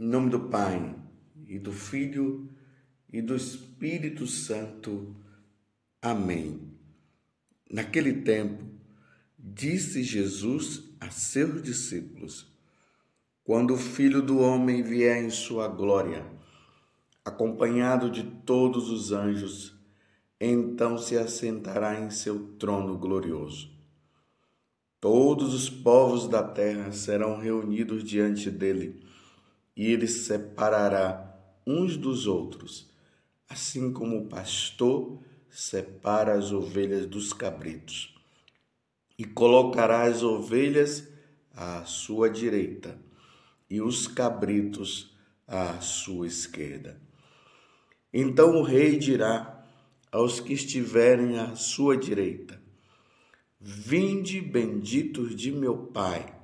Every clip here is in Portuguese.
Em nome do Pai, e do Filho, e do Espírito Santo. Amém. Naquele tempo, disse Jesus a seus discípulos: Quando o Filho do Homem vier em sua glória, acompanhado de todos os anjos, então se assentará em seu trono glorioso. Todos os povos da terra serão reunidos diante dele e ele separará uns dos outros, assim como o pastor separa as ovelhas dos cabritos, e colocará as ovelhas à sua direita e os cabritos à sua esquerda. Então o rei dirá aos que estiverem à sua direita: Vinde benditos de meu Pai,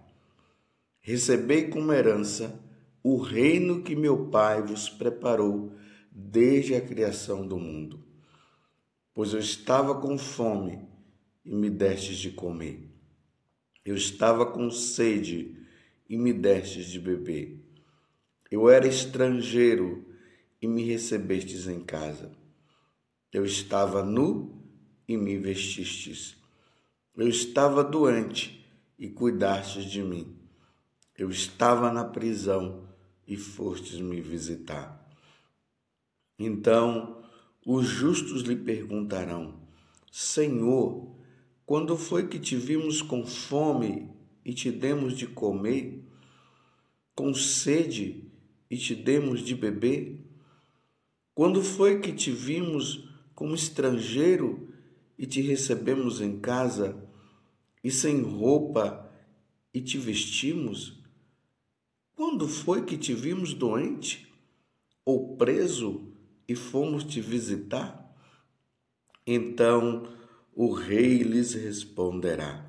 recebei como herança o reino que meu Pai vos preparou desde a criação do mundo. Pois eu estava com fome e me destes de comer. Eu estava com sede e me destes de beber. Eu era estrangeiro e me recebestes em casa. Eu estava nu e me vestistes. Eu estava doente e cuidastes de mim. Eu estava na prisão e fostes me visitar. Então os justos lhe perguntarão: Senhor, quando foi que te vimos com fome e te demos de comer, com sede e te demos de beber? Quando foi que te vimos como estrangeiro e te recebemos em casa, e sem roupa e te vestimos? Quando foi que te vimos doente ou preso e fomos te visitar? Então o rei lhes responderá: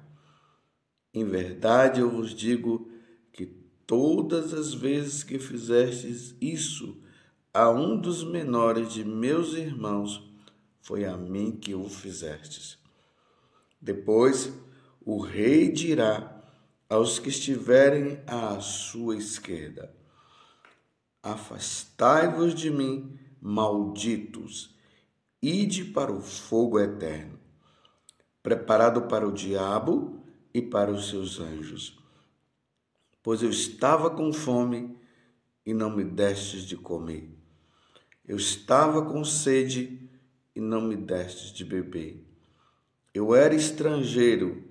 Em verdade eu vos digo que todas as vezes que fizestes isso a um dos menores de meus irmãos, foi a mim que o fizestes. Depois o rei dirá aos que estiverem à sua esquerda: Afastai-vos de mim, malditos, ide para o fogo eterno, preparado para o diabo e para os seus anjos. Pois eu estava com fome e não me destes de comer. Eu estava com sede e não me destes de beber. Eu era estrangeiro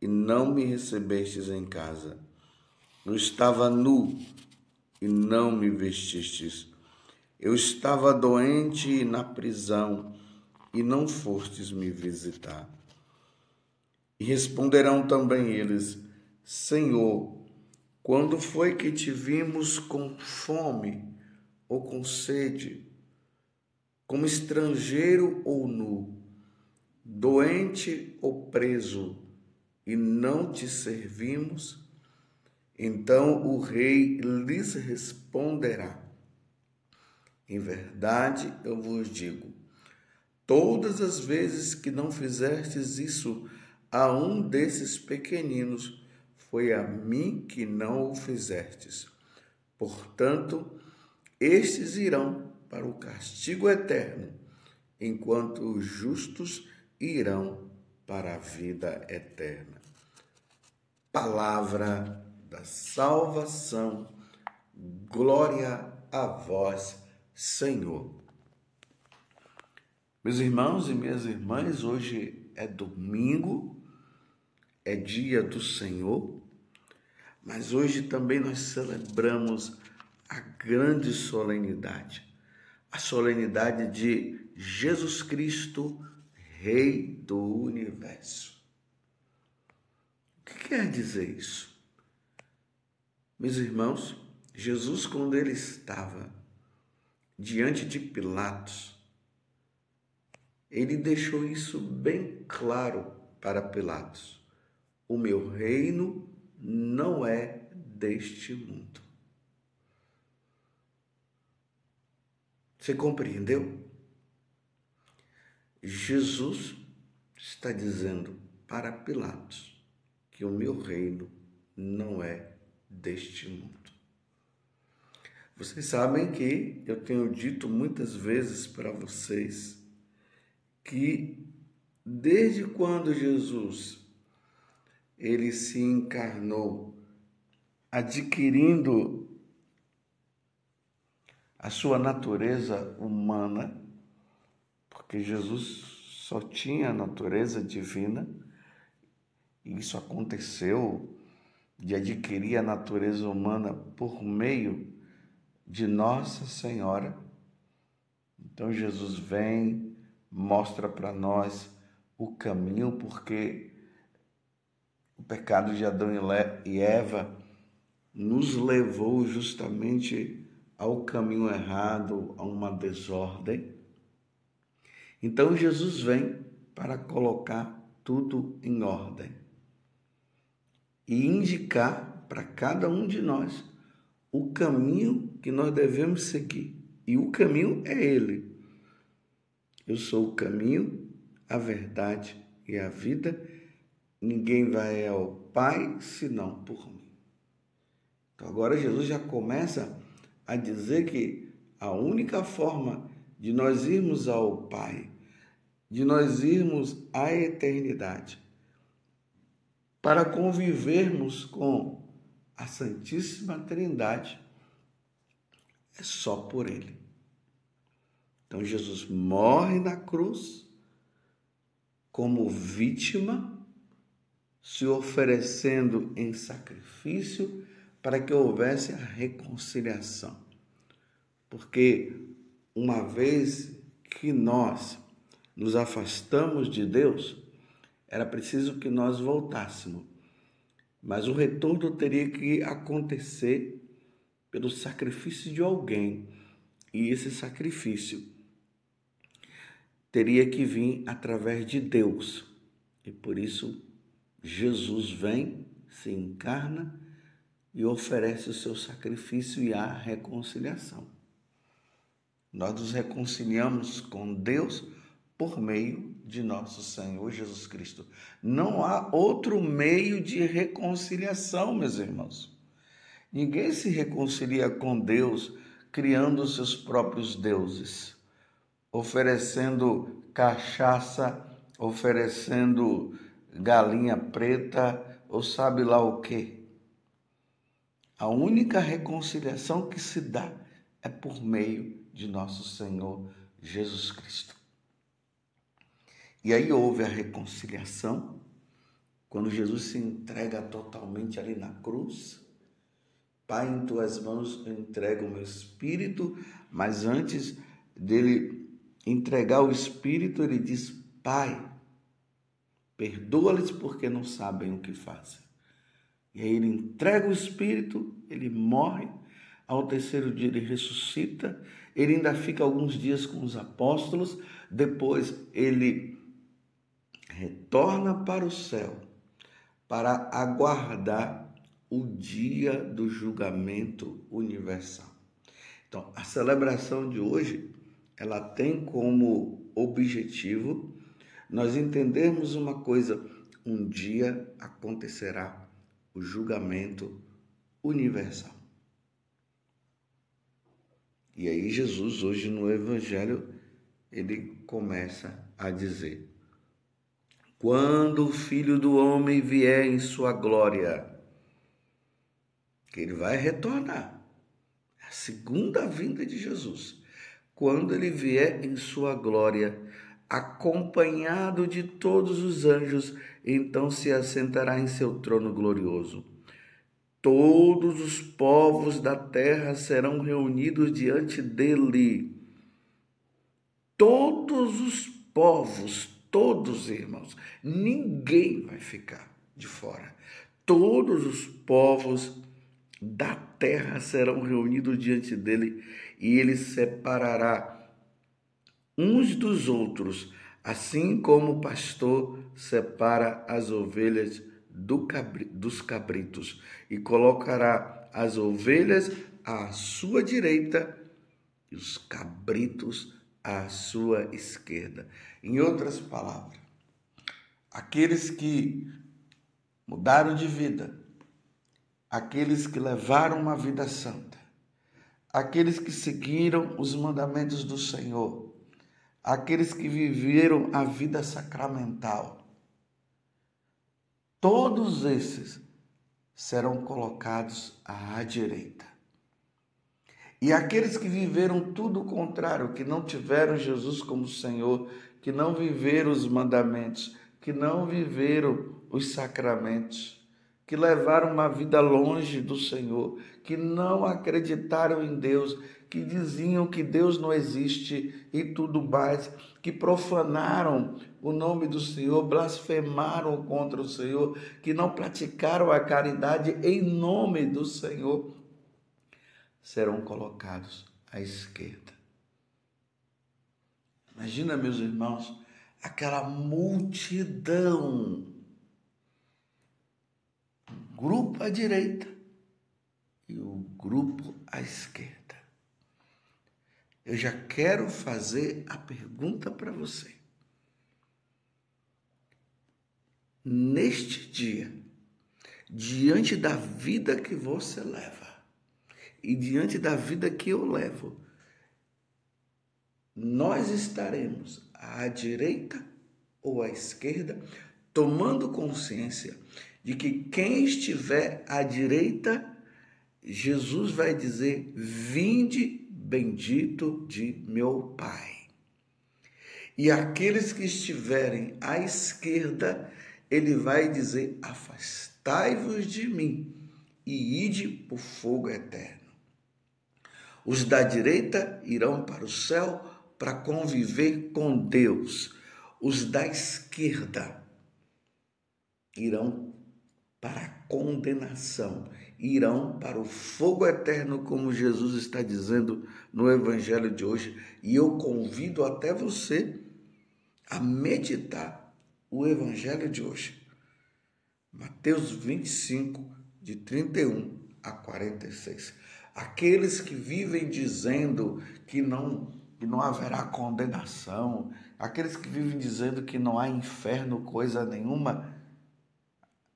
e não me recebestes em casa. Eu estava nu e não me vestistes. Eu estava doente na prisão e não fostes me visitar. E responderão também eles: Senhor, quando foi que te vimos com fome ou com sede, como estrangeiro ou nu, doente ou preso? E não te servimos? Então o rei lhes responderá: Em verdade eu vos digo, todas as vezes que não fizestes isso a um desses pequeninos, foi a mim que não o fizestes. Portanto, estes irão para o castigo eterno, enquanto os justos irão para a vida eterna palavra da salvação. Glória a vós, Senhor. Meus irmãos e minhas irmãs, hoje é domingo, é dia do Senhor, mas hoje também nós celebramos a grande solenidade, a solenidade de Jesus Cristo, Rei do Universo que quer dizer isso? Meus irmãos, Jesus, quando ele estava diante de Pilatos, ele deixou isso bem claro para Pilatos: o meu reino não é deste mundo. Você compreendeu? Jesus está dizendo para Pilatos: que o meu reino não é deste mundo. Vocês sabem que eu tenho dito muitas vezes para vocês que desde quando Jesus ele se encarnou adquirindo a sua natureza humana, porque Jesus só tinha a natureza divina, e isso aconteceu de adquirir a natureza humana por meio de Nossa Senhora. Então Jesus vem, mostra para nós o caminho, porque o pecado de Adão e Eva nos levou justamente ao caminho errado, a uma desordem. Então Jesus vem para colocar tudo em ordem e indicar para cada um de nós o caminho que nós devemos seguir. E o caminho é Ele. Eu sou o caminho, a verdade e a vida. Ninguém vai ao Pai senão por mim. Então agora Jesus já começa a dizer que a única forma de nós irmos ao Pai, de nós irmos à eternidade, para convivermos com a Santíssima Trindade é só por Ele. Então Jesus morre na cruz como vítima, se oferecendo em sacrifício para que houvesse a reconciliação. Porque uma vez que nós nos afastamos de Deus, era preciso que nós voltássemos. Mas o retorno teria que acontecer pelo sacrifício de alguém. E esse sacrifício teria que vir através de Deus. E por isso Jesus vem, se encarna e oferece o seu sacrifício e a reconciliação. Nós nos reconciliamos com Deus por meio de nosso Senhor Jesus Cristo. Não há outro meio de reconciliação, meus irmãos. Ninguém se reconcilia com Deus criando seus próprios deuses, oferecendo cachaça, oferecendo galinha preta ou sabe lá o quê. A única reconciliação que se dá é por meio de nosso Senhor Jesus Cristo. E aí houve a reconciliação, quando Jesus se entrega totalmente ali na cruz. Pai, em tuas mãos eu entrego o meu espírito, mas antes dele entregar o espírito, ele diz: Pai, perdoa-lhes porque não sabem o que fazem. E aí ele entrega o espírito, ele morre, ao terceiro dia ele ressuscita, ele ainda fica alguns dias com os apóstolos, depois ele retorna para o céu para aguardar o dia do julgamento universal. Então, a celebração de hoje, ela tem como objetivo nós entendermos uma coisa, um dia acontecerá o julgamento universal. E aí Jesus hoje no evangelho ele começa a dizer: quando o Filho do Homem vier em sua glória, que ele vai retornar. É a segunda vinda de Jesus. Quando ele vier em sua glória, acompanhado de todos os anjos, então se assentará em seu trono glorioso. Todos os povos da terra serão reunidos diante dele. Todos os povos, Todos, irmãos, ninguém vai ficar de fora. Todos os povos da terra serão reunidos diante dele e ele separará uns dos outros, assim como o pastor separa as ovelhas do cabri, dos cabritos, e colocará as ovelhas à sua direita e os cabritos à sua esquerda. Em outras palavras, aqueles que mudaram de vida, aqueles que levaram uma vida santa, aqueles que seguiram os mandamentos do Senhor, aqueles que viveram a vida sacramental. Todos esses serão colocados à direita. E aqueles que viveram tudo o contrário, que não tiveram Jesus como Senhor, que não viveram os mandamentos, que não viveram os sacramentos, que levaram uma vida longe do Senhor, que não acreditaram em Deus, que diziam que Deus não existe e tudo mais, que profanaram o nome do Senhor, blasfemaram contra o Senhor, que não praticaram a caridade em nome do Senhor, serão colocados à esquerda. Imagina, meus irmãos, aquela multidão, um grupo à direita e o grupo à esquerda. Eu já quero fazer a pergunta para você. Neste dia, diante da vida que você leva e diante da vida que eu levo, nós estaremos à direita ou à esquerda, tomando consciência de que quem estiver à direita, Jesus vai dizer: Vinde, bendito de meu Pai. E aqueles que estiverem à esquerda, ele vai dizer: Afastai-vos de mim e ide o fogo eterno. Os da direita irão para o céu para conviver com Deus. Os da esquerda irão para a condenação, irão para o fogo eterno, como Jesus está dizendo no Evangelho de hoje. E eu convido até você a meditar o Evangelho de hoje. Mateus 25, de 31 a 46. Aqueles que vivem dizendo que não que não haverá condenação, aqueles que vivem dizendo que não há inferno coisa nenhuma,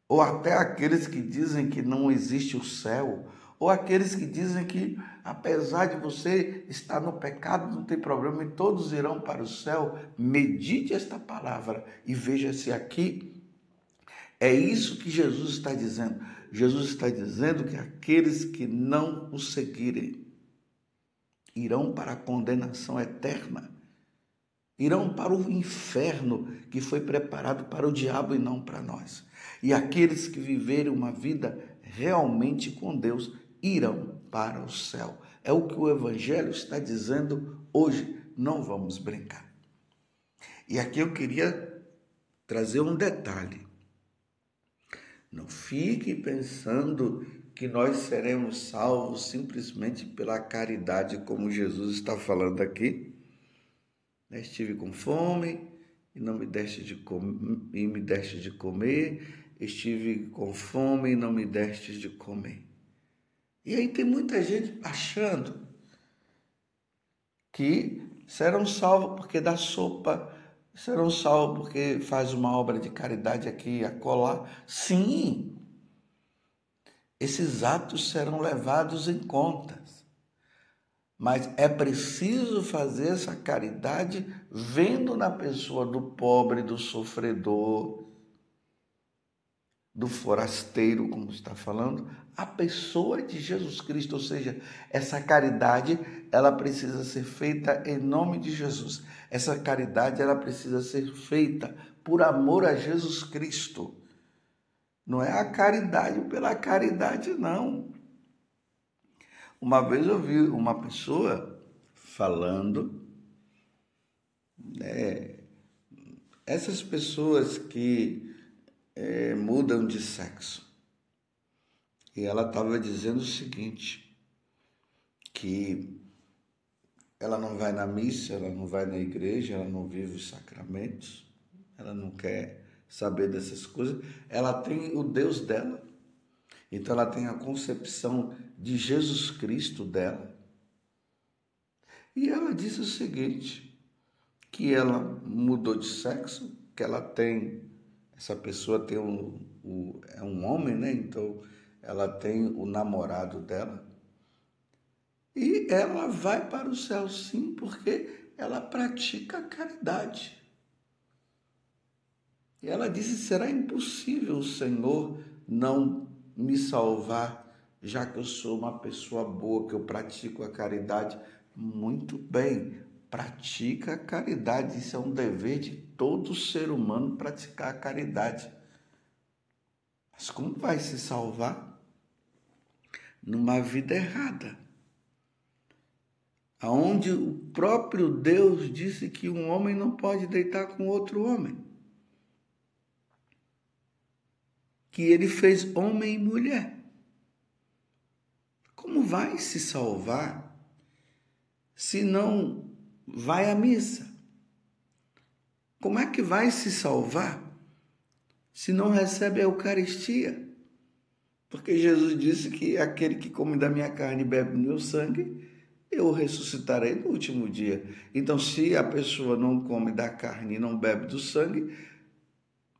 ou até aqueles que dizem que não existe o céu, ou aqueles que dizem que apesar de você estar no pecado, não tem problema e todos irão para o céu. Medite esta palavra e veja se aqui é isso que Jesus está dizendo. Jesus está dizendo que aqueles que não o seguirem irão para a condenação eterna, irão para o inferno que foi preparado para o diabo e não para nós. E aqueles que viverem uma vida realmente com Deus irão para o céu. É o que o Evangelho está dizendo hoje. Não vamos brincar. E aqui eu queria trazer um detalhe. Não fique pensando que nós seremos salvos simplesmente pela caridade, como Jesus está falando aqui. Estive com fome e não me deste de comer, e me deste de comer. Estive com fome e não me deste de comer. E aí tem muita gente achando que serão salvos porque dá sopa, serão salvos porque faz uma obra de caridade aqui, acolá. Sim, esses atos serão levados em contas. Mas é preciso fazer essa caridade vendo na pessoa do pobre, do sofredor, do forasteiro, como está falando, a pessoa de Jesus Cristo, ou seja, essa caridade, ela precisa ser feita em nome de Jesus. Essa caridade, ela precisa ser feita por amor a Jesus Cristo. Não é a caridade pela caridade, não. Uma vez eu vi uma pessoa falando, né, essas pessoas que é, mudam de sexo. E ela estava dizendo o seguinte, que ela não vai na missa, ela não vai na igreja, ela não vive os sacramentos, ela não quer saber dessas coisas, ela tem o Deus dela. Então ela tem a concepção de Jesus Cristo dela. E ela disse o seguinte, que ela mudou de sexo, que ela tem, essa pessoa tem um, um é um homem, né? Então ela tem o namorado dela. E ela vai para o céu sim, porque ela pratica a caridade. E ela disse: será impossível o Senhor não me salvar, já que eu sou uma pessoa boa, que eu pratico a caridade. Muito bem, pratica a caridade. Isso é um dever de todo ser humano praticar a caridade. Mas como vai se salvar? Numa vida errada. Aonde o próprio Deus disse que um homem não pode deitar com outro homem. Que ele fez homem e mulher. Como vai se salvar se não vai à missa? Como é que vai se salvar se não recebe a Eucaristia? Porque Jesus disse que aquele que come da minha carne e bebe do meu sangue, eu ressuscitarei no último dia. Então, se a pessoa não come da carne e não bebe do sangue,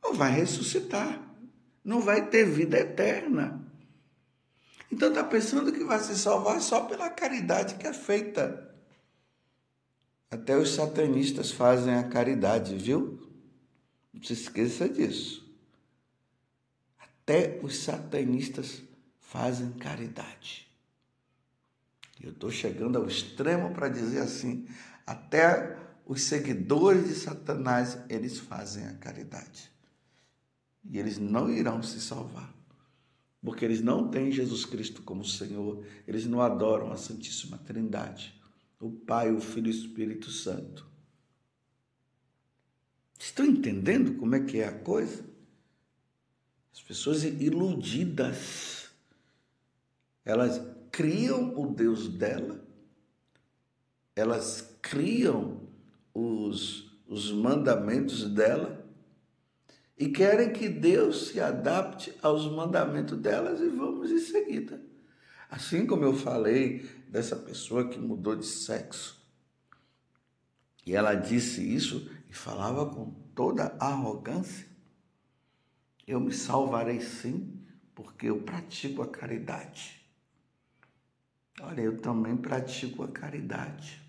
não vai ressuscitar, não vai ter vida eterna. Então, está pensando que vai se salvar só pela caridade que é feita. Até os satanistas fazem a caridade, viu? Não se esqueça disso. Até os satanistas fazem caridade. Eu estou chegando ao extremo para dizer assim: até os seguidores de Satanás eles fazem a caridade. E eles não irão se salvar. Porque eles não têm Jesus Cristo como Senhor, eles não adoram a Santíssima Trindade o Pai, o Filho e o Espírito Santo. Estão entendendo como é que é a coisa? As pessoas iludidas, elas criam o Deus dela, elas criam os, os mandamentos dela e querem que Deus se adapte aos mandamentos delas e vamos em seguida. Assim como eu falei dessa pessoa que mudou de sexo. E ela disse isso e falava com toda arrogância. Eu me salvarei sim, porque eu pratico a caridade. Olha, eu também pratico a caridade.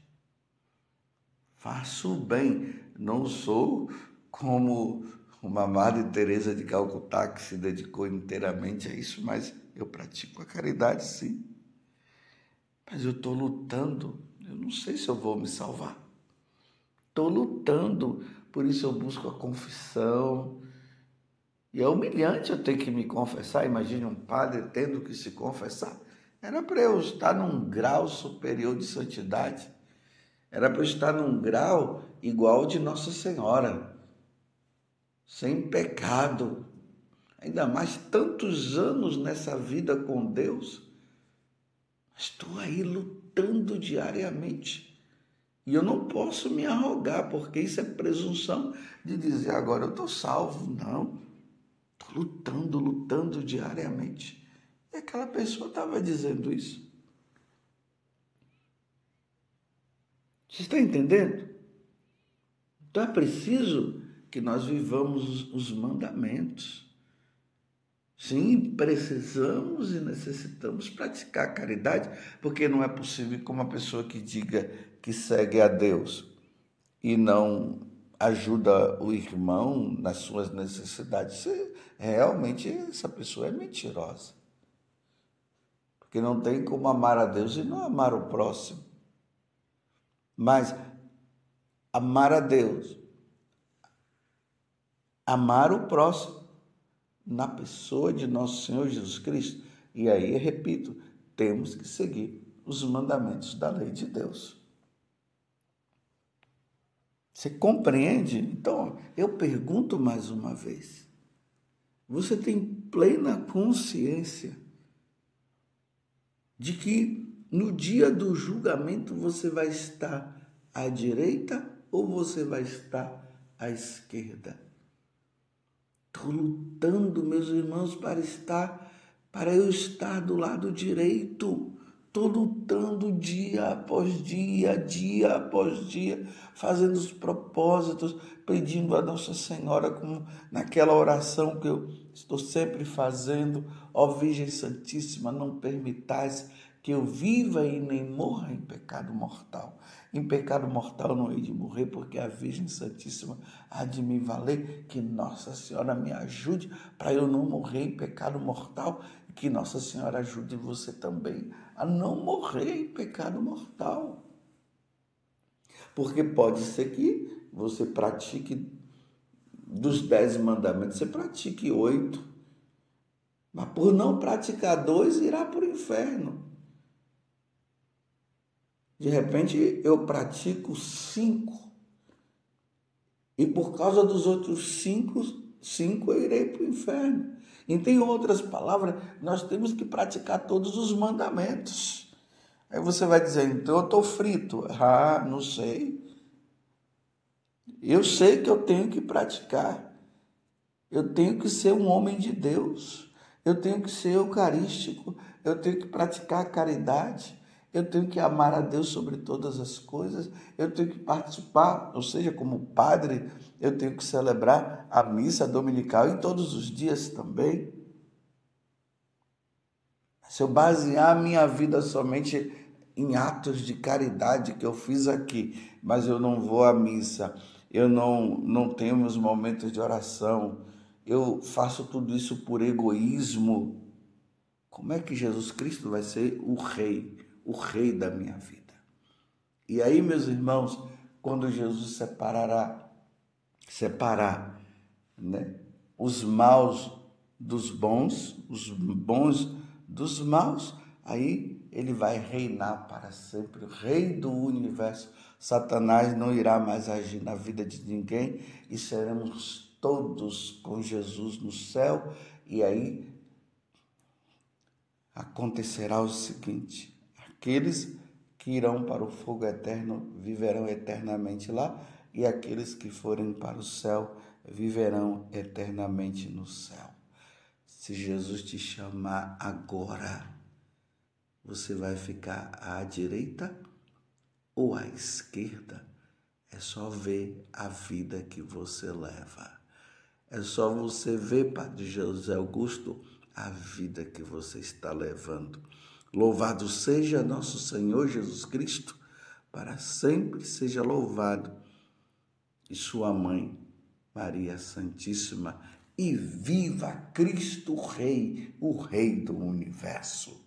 Faço o bem, não sou como uma Madre Teresa de Calcutá que se dedicou inteiramente a isso, mas eu pratico a caridade sim. Mas eu estou lutando, eu não sei se eu vou me salvar. Estou lutando, por isso eu busco a confissão. E é humilhante eu ter que me confessar. Imagine um padre tendo que se confessar. Era para eu estar num grau superior de santidade. Era para eu estar num grau igual de Nossa Senhora, sem pecado. Ainda mais tantos anos nessa vida com Deus. Estou aí lutando diariamente. E eu não posso me arrogar, porque isso é presunção de dizer agora eu estou salvo. Não. Lutando, lutando diariamente. E aquela pessoa estava dizendo isso. Você está entendendo? Então é preciso que nós vivamos os mandamentos. Sim, precisamos e necessitamos praticar a caridade, porque não é possível que uma pessoa que diga que segue a Deus e não ajuda o irmão nas suas necessidades, realmente essa pessoa é mentirosa. Porque não tem como amar a Deus e não amar o próximo. Mas amar a Deus, amar o próximo, na pessoa de nosso Senhor Jesus Cristo. E aí, repito, temos que seguir os mandamentos da lei de Deus. Você compreende? Então, eu pergunto mais uma vez: você tem plena consciência de que no dia do julgamento você vai estar à direita ou você vai estar à esquerda? Estou lutando, meus irmãos, para estar, para eu estar do lado direito. Estou lutando dia após dia, dia após dia, fazendo os propósitos, pedindo a Nossa Senhora, como naquela oração que eu estou sempre fazendo, ó Virgem Santíssima, não permitais que eu viva e nem morra em pecado mortal. Em pecado mortal não hei de morrer, porque a Virgem Santíssima há de me valer. Que Nossa Senhora me ajude para eu não morrer em pecado mortal que Nossa Senhora ajude você também a não morrer em pecado mortal. Porque pode ser que você pratique dos dez mandamentos, você pratique oito. Mas por não praticar dois, irá para o inferno. De repente eu pratico cinco. E por causa dos outros cinco, cinco eu irei para o inferno. Então, em outras palavras, nós temos que praticar todos os mandamentos. Aí você vai dizer, então eu estou frito. Ah, não sei. Eu sei que eu tenho que praticar. Eu tenho que ser um homem de Deus. Eu tenho que ser eucarístico. Eu tenho que praticar a caridade eu tenho que amar a Deus sobre todas as coisas, eu tenho que participar, ou seja, como padre, eu tenho que celebrar a missa dominical em todos os dias também. Se eu basear a minha vida somente em atos de caridade que eu fiz aqui, mas eu não vou à missa, eu não, não tenho meus momentos de oração, eu faço tudo isso por egoísmo, como é que Jesus Cristo vai ser o rei? O rei da minha vida. E aí, meus irmãos, quando Jesus separará, separar, né, os maus dos bons, os bons dos maus, aí ele vai reinar para sempre, o rei do universo. Satanás não irá mais agir na vida de ninguém e seremos todos com Jesus no céu. E aí acontecerá o seguinte: Aqueles que irão para o fogo eterno viverão eternamente lá, e aqueles que forem para o céu viverão eternamente no céu. Se Jesus te chamar agora, você vai ficar à direita ou à esquerda? É só ver a vida que você leva. É só você ver, Padre José Augusto, a vida que você está levando. Louvado seja nosso Senhor Jesus Cristo, para sempre seja louvado. E sua mãe, Maria Santíssima, e viva Cristo Rei, o Rei do universo.